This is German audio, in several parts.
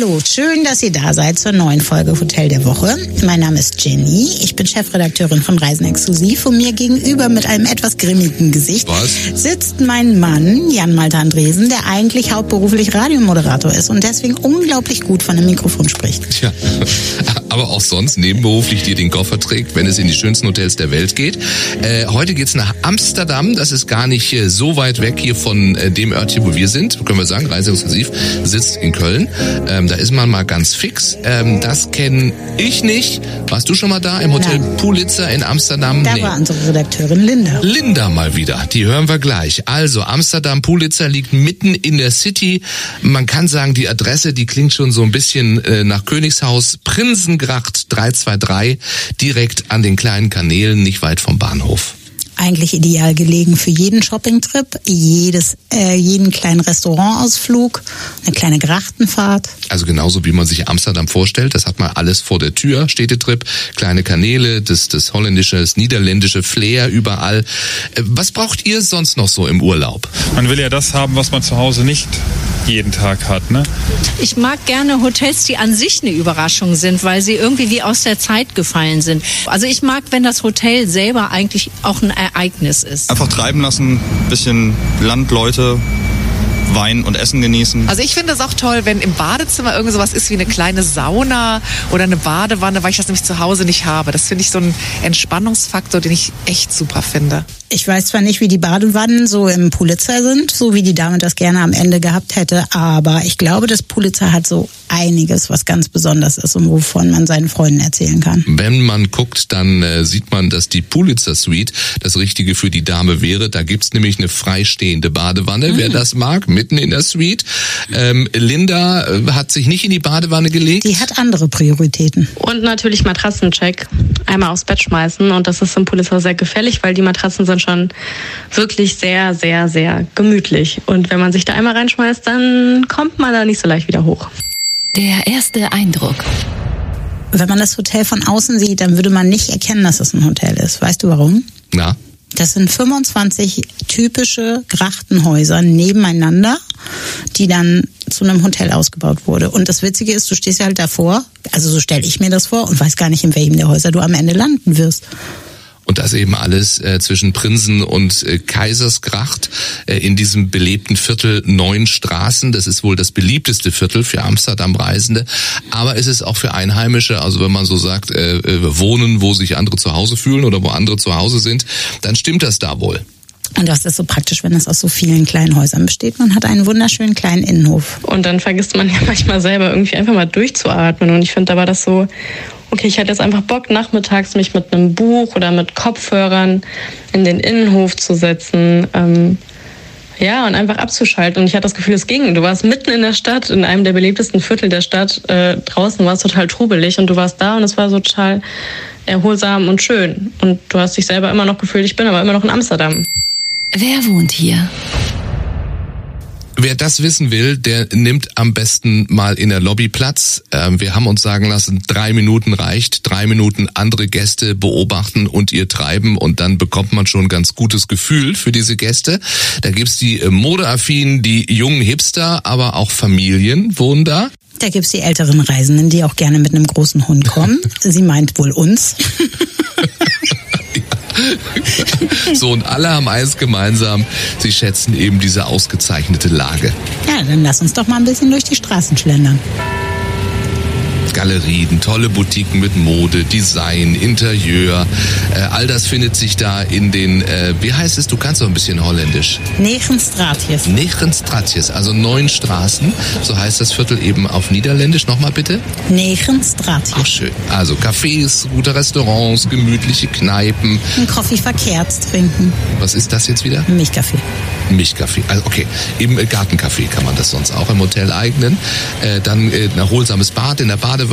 Hallo, schön, dass ihr da seid zur neuen Folge Hotel der Woche. Mein Name ist Jenny, ich bin Chefredakteurin von Reisen Exklusiv und mir gegenüber mit einem etwas grimmigen Gesicht Was? sitzt mein Mann Jan Malte Andresen, der eigentlich hauptberuflich Radiomoderator ist und deswegen unglaublich gut von dem Mikrofon spricht. Tja, aber auch sonst nebenberuflich dir den Koffer trägt, wenn es in die schönsten Hotels der Welt geht. Äh, heute geht's nach Amsterdam. Das ist gar nicht äh, so weit weg hier von äh, dem Örtchen, wo wir sind. Können wir sagen, Reiseexklusiv sitzt in Köln. Ähm, da ist man mal ganz fix. Ähm, das kenne ich nicht. Warst du schon mal da im Hotel Nein. Pulitzer in Amsterdam? Da war unsere Redakteurin Linda. Linda mal wieder, die hören wir gleich. Also Amsterdam Pulitzer liegt mitten in der City. Man kann sagen, die Adresse, die klingt schon so ein bisschen äh, nach Königshaus, Prinsengracht 323, direkt an den kleinen Kanälen, nicht weit vom Bahnhof. Eigentlich ideal gelegen für jeden Shoppingtrip, jedes, äh, jeden kleinen Restaurantausflug, eine kleine Grachtenfahrt. Also genauso wie man sich Amsterdam vorstellt, das hat man alles vor der Tür, Städtetrip, kleine Kanäle, das, das holländische, das niederländische Flair überall. Äh, Was braucht ihr sonst noch so im Urlaub? Man will ja das haben, was man zu Hause nicht jeden Tag hat, ne? Ich mag gerne Hotels, die an sich eine Überraschung sind, weil sie irgendwie wie aus der Zeit gefallen sind. Also ich mag, wenn das Hotel selber eigentlich auch ein Ereignis ist. Einfach treiben lassen, bisschen Landleute, Wein und Essen genießen. Also ich finde es auch toll, wenn im Badezimmer irgend sowas ist wie eine kleine Sauna oder eine Badewanne, weil ich das nämlich zu Hause nicht habe. Das finde ich so ein Entspannungsfaktor, den ich echt super finde. Ich weiß zwar nicht, wie die Badewannen so im Pulitzer sind, so wie die Dame das gerne am Ende gehabt hätte, aber ich glaube, das Pulitzer hat so einiges, was ganz besonders ist und wovon man seinen Freunden erzählen kann. Wenn man guckt, dann äh, sieht man, dass die Pulitzer Suite das Richtige für die Dame wäre. Da gibt's nämlich eine freistehende Badewanne, wer das mag, mitten in der Suite. Ähm, Linda äh, hat sich nicht in die Badewanne gelegt. Die hat andere Prioritäten. Und natürlich Matratzencheck. Einmal aufs Bett schmeißen. Und das ist im Pulitzer sehr gefährlich, weil die Matratzen sind schon wirklich sehr, sehr, sehr gemütlich. Und wenn man sich da einmal reinschmeißt, dann kommt man da nicht so leicht wieder hoch. Der erste Eindruck. Wenn man das Hotel von außen sieht, dann würde man nicht erkennen, dass es ein Hotel ist. Weißt du warum? Na, Das sind 25 typische Grachtenhäuser nebeneinander, die dann zu einem Hotel ausgebaut wurde. Und das Witzige ist, du stehst ja halt davor, also so stelle ich mir das vor und weiß gar nicht, in welchem der Häuser du am Ende landen wirst. Und das eben alles äh, zwischen Prinsen und äh, Kaisersgracht äh, in diesem belebten Viertel neun Straßen. Das ist wohl das beliebteste Viertel für Amsterdam-Reisende, aber es ist auch für Einheimische. Also wenn man so sagt, äh, äh, wohnen, wo sich andere zu Hause fühlen oder wo andere zu Hause sind, dann stimmt das da wohl. Und das ist so praktisch, wenn es aus so vielen kleinen Häusern besteht. Man hat einen wunderschönen kleinen Innenhof. Und dann vergisst man ja manchmal selber irgendwie einfach mal durchzuatmen. Und ich finde, da war das so, okay, ich hatte jetzt einfach Bock, nachmittags mich mit einem Buch oder mit Kopfhörern in den Innenhof zu setzen. Ähm, ja, und einfach abzuschalten. Und ich hatte das Gefühl, es ging. Du warst mitten in der Stadt, in einem der belebtesten Viertel der Stadt. Äh, draußen war es total trubelig und du warst da und es war so total erholsam und schön. Und du hast dich selber immer noch gefühlt, ich bin aber immer noch in Amsterdam. Wer wohnt hier? Wer das wissen will, der nimmt am besten mal in der Lobby Platz. Ähm, wir haben uns sagen lassen, drei Minuten reicht. Drei Minuten andere Gäste beobachten und ihr treiben und dann bekommt man schon ein ganz gutes Gefühl für diese Gäste. Da gibt's die äh, Modeaffinen, die jungen Hipster, aber auch Familien wohnen da. Da gibt's die älteren Reisenden, die auch gerne mit einem großen Hund kommen. Sie meint wohl uns. So, und alle haben eins gemeinsam. Sie schätzen eben diese ausgezeichnete Lage. Ja, dann lass uns doch mal ein bisschen durch die Straßen schlendern. Galerien, tolle Boutiquen mit Mode, Design, Interieur. Äh, all das findet sich da in den, äh, wie heißt es, du kannst doch ein bisschen holländisch. Negenstraatjes. Nechenstratjes, also neun Straßen, so heißt das Viertel eben auf Niederländisch. Nochmal bitte. Ach, Negenstraatjes. schön. Also Cafés, gute Restaurants, gemütliche Kneipen. Ein Kaffee verkehrt trinken. Was ist das jetzt wieder? Milchkaffee. Milchkaffee. Also okay, äh, Gartenkaffee kann man das sonst auch im Hotel eignen. Äh, dann äh, ein erholsames Bad in der Badewanne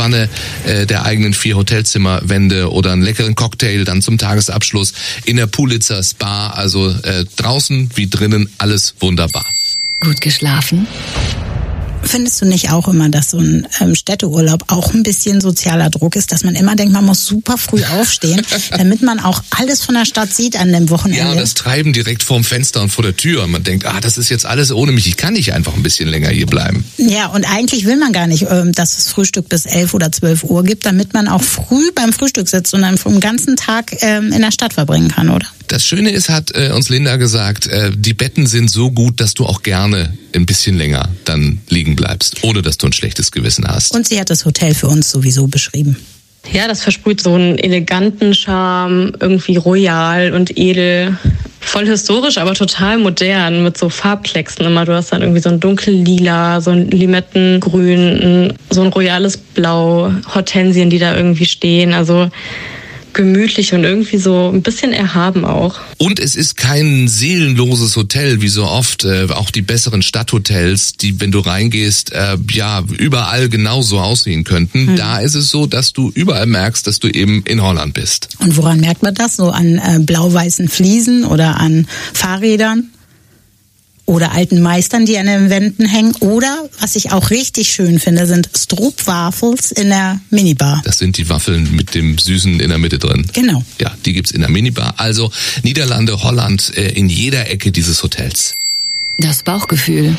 äh, der eigenen vier Hotelzimmerwände oder einen leckeren Cocktail dann zum Tagesabschluss in der Pulitzer Spa. Also äh, draußen wie drinnen alles wunderbar. Gut geschlafen? Findest du nicht auch immer, dass so ein ähm, Städteurlaub auch ein bisschen sozialer Druck ist, dass man immer denkt, man muss super früh aufstehen, damit man auch alles von der Stadt sieht an dem Wochenende? Ja, das Treiben direkt vorm Fenster und vor der Tür. Und man denkt, ah, das ist jetzt alles ohne mich. Ich kann nicht einfach ein bisschen länger hier bleiben. Ja, und eigentlich will man gar nicht, ähm, dass es Frühstück bis 11 oder 12 Uhr gibt, damit man auch früh beim Frühstück sitzt und dann vom ganzen Tag ähm, in der Stadt verbringen kann, oder? Das Schöne ist, hat äh, uns Linda gesagt, äh, die Betten sind so gut, dass du auch gerne ein bisschen länger dann liegen bleibst, ohne dass du ein schlechtes Gewissen hast. Und sie hat das Hotel für uns sowieso beschrieben. Ja, das versprüht so einen eleganten Charme, irgendwie royal und edel. Voll historisch, aber total modern, mit so Farbklecksen immer. Du hast dann irgendwie so ein dunkellila, so ein Limettengrün, so ein royales Blau, Hortensien, die da irgendwie stehen. Also gemütlich und irgendwie so ein bisschen erhaben auch. Und es ist kein seelenloses Hotel, wie so oft, äh, auch die besseren Stadthotels, die, wenn du reingehst, äh, ja, überall genauso aussehen könnten. Da ist es so, dass du überall merkst, dass du eben in Holland bist. Und woran merkt man das? So an äh, blau-weißen Fliesen oder an Fahrrädern? Oder alten Meistern, die an den Wänden hängen. Oder, was ich auch richtig schön finde, sind Stroopwafels in der Minibar. Das sind die Waffeln mit dem Süßen in der Mitte drin. Genau. Ja, die gibt's in der Minibar. Also Niederlande, Holland, äh, in jeder Ecke dieses Hotels. Das Bauchgefühl.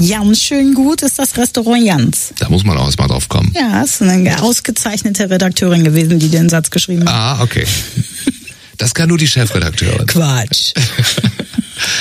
Ganz schön gut ist das Restaurant Jans. Da muss man auch erstmal drauf kommen. Ja, ist eine ausgezeichnete Redakteurin gewesen, die den Satz geschrieben hat. Ah, okay. Das kann nur die Chefredakteurin. Quatsch.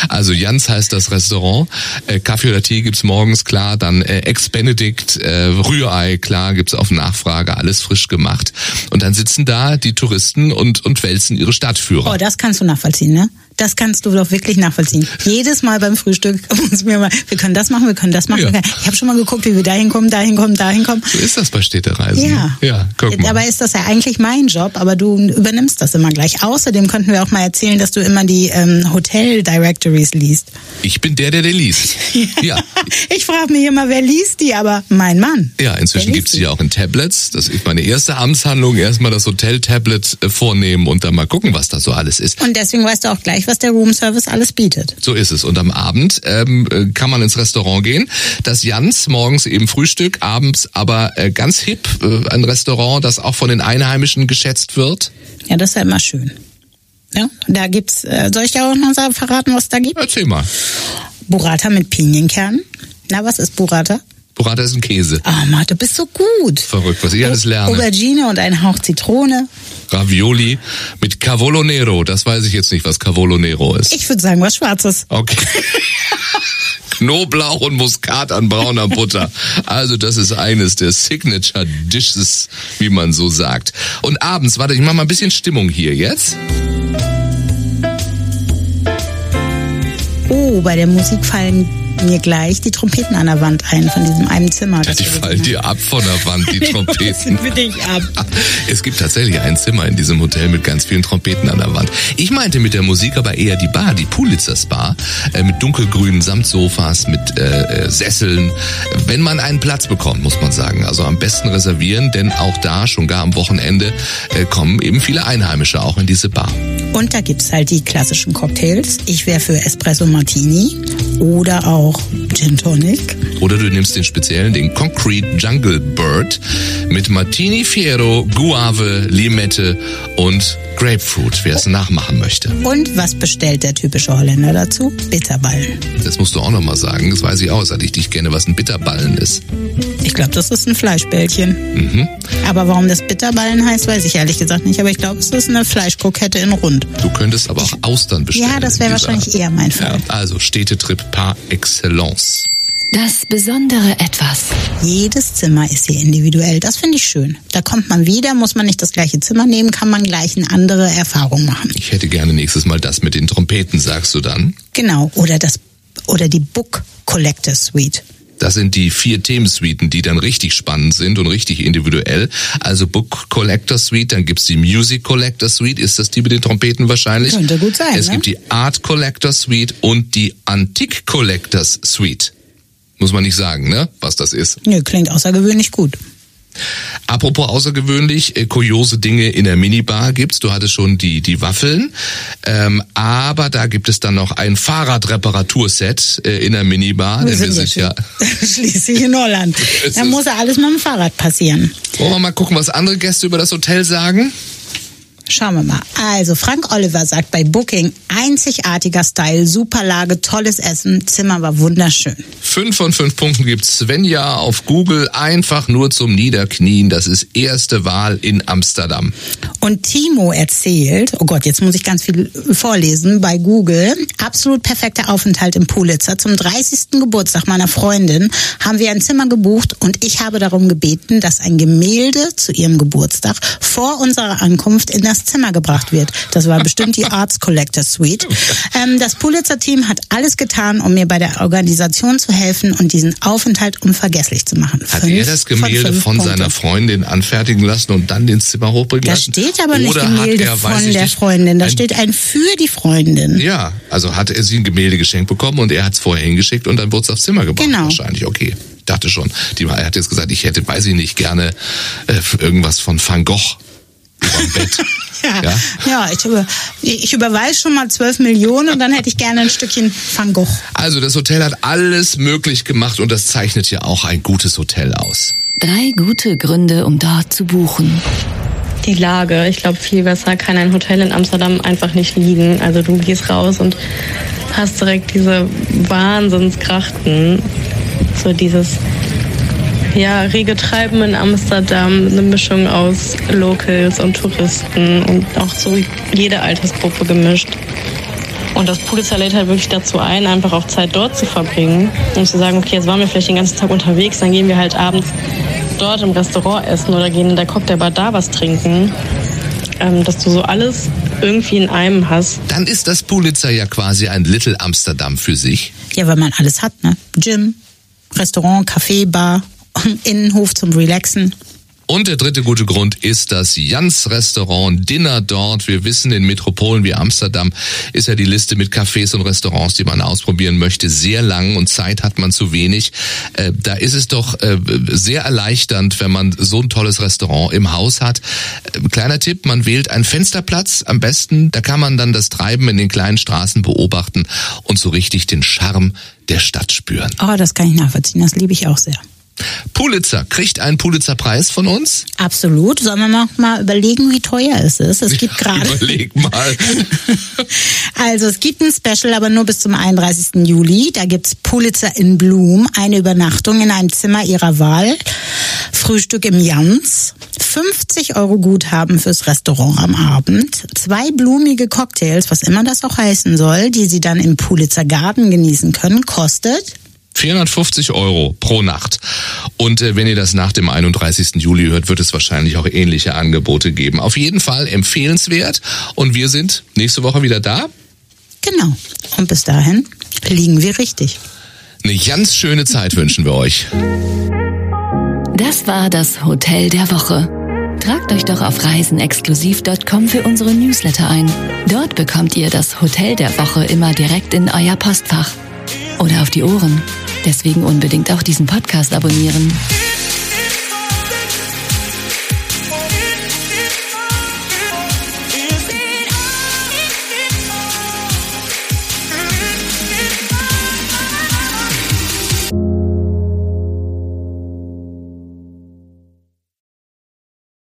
Also Jans heißt das Restaurant. Äh, Kaffee oder Tee gibt's morgens, klar. Dann äh, Ex-Benedict, äh, Rührei, klar, gibt's auf Nachfrage, alles frisch gemacht. Und dann sitzen da die Touristen und, und wälzen ihre Stadtführer. Oh, das kannst du nachvollziehen, ne? Das kannst du doch wirklich nachvollziehen. Jedes Mal beim Frühstück muss mir mal, wir können das machen, wir können das machen. Ja. Ich habe schon mal geguckt, wie wir dahin kommen, dahin kommen, dahin kommen. So ist das bei Städtereisen. Ja. Ja, guck mal. Dabei ist das ja eigentlich mein Job, aber du übernimmst das immer gleich. Außerdem könnten wir auch mal erzählen, dass du immer die ähm, Hotel Directories liest. Ich bin der, der der liest. Ja. Ich frage mich immer, wer liest die, aber mein Mann. Ja, inzwischen gibt's liest die ja auch in Tablets. Das ist meine erste Amtshandlung. Erstmal das Hotel-Tablet äh, vornehmen und dann mal gucken, was da so alles ist. Und deswegen weißt du auch gleich, was der Roomservice alles bietet. So ist es. Und am Abend ähm, äh, kann man ins Restaurant gehen. Das Jans, morgens eben Frühstück, abends aber äh, ganz hip, äh, ein Restaurant, das auch von den Einheimischen geschätzt wird. Ja, das ist ja immer schön. Ja, da gibt's, äh, soll ich dir auch noch sagen, verraten, was da gibt? Erzähl mal. Burrata mit Pinienkernen. Na, was ist Burrata? Burrata ist ein Käse. Ah, Ma, du bist so gut. Verrückt, was ich alles lerne. Aubergine und ein Hauch Zitrone. Ravioli mit Cavolo Nero. Das weiß ich jetzt nicht, was Cavolo Nero ist. Ich würde sagen, was Schwarzes. Okay. Knoblauch und Muskat an brauner Butter. Also das ist eines der Signature Dishes, wie man so sagt. Und abends, warte, ich mach mal ein bisschen Stimmung hier jetzt. Oh, bei der Musik fallen mir gleich die Trompeten an der Wand ein von diesem einen Zimmer. das Die fallen dir ab von der Wand, die. Trompeten. Wir dich ab. Es gibt tatsächlich ein Zimmer in diesem Hotel mit ganz vielen Trompeten an der Wand. Ich meinte mit der Musik aber eher die Bar, die Pulitzers Bar, äh, mit dunkelgrünen Samtsofas, mit äh, äh, Sesseln. Wenn man einen Platz bekommt, muss man sagen. Also am besten reservieren, denn auch da, schon gar am Wochenende, äh, kommen eben viele Einheimische auch in diese Bar. Und da gibt's halt die klassischen Cocktails. Ich wäre für Espresso Martini oder auch Gin Tonic. Oder du nimmst den speziellen, den Concrete Jungle Bird mit Martini Fiero, Guave, Limette und Grapefruit, wer es nachmachen möchte. Und was bestellt der typische Holländer dazu? Bitterballen. Das musst du auch noch mal sagen. Das weiß ich auch, seit ich dich kenne, was ein Bitterballen ist. Ich glaube, das ist ein Fleischbällchen. Mhm. Aber warum das Bitterballen heißt, weiß ich ehrlich gesagt nicht. Aber ich glaube, es ist eine Fleischkrokette in rund. Du könntest aber auch Austern bestellen. Ja, das wäre wahrscheinlich eher mein Fall. Ja, also Städtetrip par excellence. Das besondere Etwas. Jedes Zimmer ist hier individuell. Das finde ich schön. Da kommt man wieder, muss man nicht das gleiche Zimmer nehmen, kann man gleich eine andere Erfahrung machen. Ich hätte gerne nächstes Mal das mit den Trompeten, sagst du dann? Genau. Oder das oder die Book Collector Suite. Das sind die vier Themensuiten, die dann richtig spannend sind und richtig individuell. Also Book Collector Suite, dann gibt's die Music Collector Suite. Ist das die mit den Trompeten wahrscheinlich? Könnte gut sein, Es ne? gibt die Art Collector Suite und die Antique Collectors Suite. Muss man nicht sagen, ne? Was das ist. Nö, klingt außergewöhnlich gut. Apropos außergewöhnlich, äh, kuriose Dinge in der Minibar gibt's. Du hattest schon die die Waffeln, ähm, aber da gibt es dann noch ein Fahrradreparaturset äh, in der Minibar. Wir denn wir sind ja. schließlich in Holland. Da muss ja alles mit dem Fahrrad passieren. Wollen wir mal gucken, was andere Gäste über das Hotel sagen? Schauen wir mal. Also, Frank Oliver sagt bei Booking, einzigartiger Style, super Lage, tolles Essen, Zimmer war wunderschön. Fünf von fünf Punkten gibt Svenja auf Google. Einfach nur zum Niederknien. Das ist erste Wahl in Amsterdam. Und Timo erzählt, oh Gott, jetzt muss ich ganz viel vorlesen, bei Google, absolut perfekter Aufenthalt im Pulitzer. Zum 30. Geburtstag meiner Freundin haben wir ein Zimmer gebucht und ich habe darum gebeten, dass ein Gemälde zu ihrem Geburtstag vor unserer Ankunft in das Zimmer gebracht wird. Das war bestimmt die Arts Collector Suite. Ähm, das Pulitzer-Team hat alles getan, um mir bei der Organisation zu helfen und diesen Aufenthalt unvergesslich zu machen. Hat Fünf er das Gemälde von Punkte. seiner Freundin anfertigen lassen und dann ins Zimmer hochbringen Da lassen? steht aber nicht Oder Gemälde er, von der nicht, Freundin, da ein- steht ein für die Freundin. Ja, also hat er sie ein Gemälde geschenkt bekommen und er hat es vorher hingeschickt und dann wurde es aufs Zimmer gebracht. Genau. Wahrscheinlich, okay. Ich dachte schon. Die, er hat jetzt gesagt, ich hätte, weiß ich nicht, gerne äh, irgendwas von Van Gogh überm Bett. Ja, Ja? ja. ich, über, ich überweise schon mal 12 Millionen und dann hätte ich gerne ein Stückchen Van Gogh. Also das Hotel hat alles möglich gemacht und das zeichnet ja auch ein gutes Hotel aus. Drei gute Gründe, um dort zu buchen. Die Lage, ich glaube, viel besser kann ein Hotel in Amsterdam einfach nicht liegen. Also du gehst raus und hast direkt diese Wahnsinnskrachten. So dieses ja, rege Treiben in Amsterdam, eine Mischung aus Locals und Touristen und auch so jede Altersgruppe gemischt. Und das Pulitzer lädt halt wirklich dazu ein, einfach auch Zeit dort zu verbringen und zu sagen, okay, jetzt waren wir vielleicht den ganzen Tag unterwegs, dann gehen wir halt abends dort im Restaurant essen oder gehen in der Cocktailbar da was trinken. Ähm, dass du so alles irgendwie in einem hast. Dann ist das Pulitzer ja quasi ein Little Amsterdam für sich. Ja, weil man alles hat, ne? Gym, Restaurant, Café, Bar, Innenhof zum Relaxen. Und der dritte gute Grund ist das Jans Restaurant Dinner dort. Wir wissen, in Metropolen wie Amsterdam ist ja die Liste mit Cafés und Restaurants, die man ausprobieren möchte, sehr lang und Zeit hat man zu wenig. Äh, da ist es doch äh, sehr erleichternd, wenn man so ein tolles Restaurant im Haus hat. Äh, kleiner Tipp, man wählt einen Fensterplatz am besten. Da kann man dann das Treiben in den kleinen Straßen beobachten und so richtig den Charme der Stadt spüren. Oh, das kann ich nachvollziehen, das liebe ich auch sehr. Pulitzer kriegt einen Pulitzer-Preis von uns. Absolut. Sollen wir noch mal überlegen, wie teuer es ist? Es gibt gerade. Überleg mal. Also es gibt ein Special, aber nur bis zum 31. Juli. Da gibt's Pulitzer in Bloom, eine Übernachtung in einem Zimmer ihrer Wahl, Frühstück im Jans, 50 Euro Guthaben fürs Restaurant am Abend, zwei blumige Cocktails, was immer das auch heißen soll, die sie dann im Pulitzer Garden genießen können, kostet 450 Euro pro Nacht. Und äh, wenn ihr das nach dem 31. Juli hört, wird es wahrscheinlich auch ähnliche Angebote geben. Auf jeden Fall empfehlenswert. Und wir sind nächste Woche wieder da. genau. Und bis dahin liegen wir richtig. Eine ganz schöne Zeit wünschen wir euch. Das war das Hotel der Woche. Tragt euch doch auf reisenexklusiv.com für unsere Newsletter ein. Dort bekommt ihr das Hotel der Woche immer direkt in euer Postfach. Oder auf die Ohren. Deswegen unbedingt auch diesen Podcast abonnieren.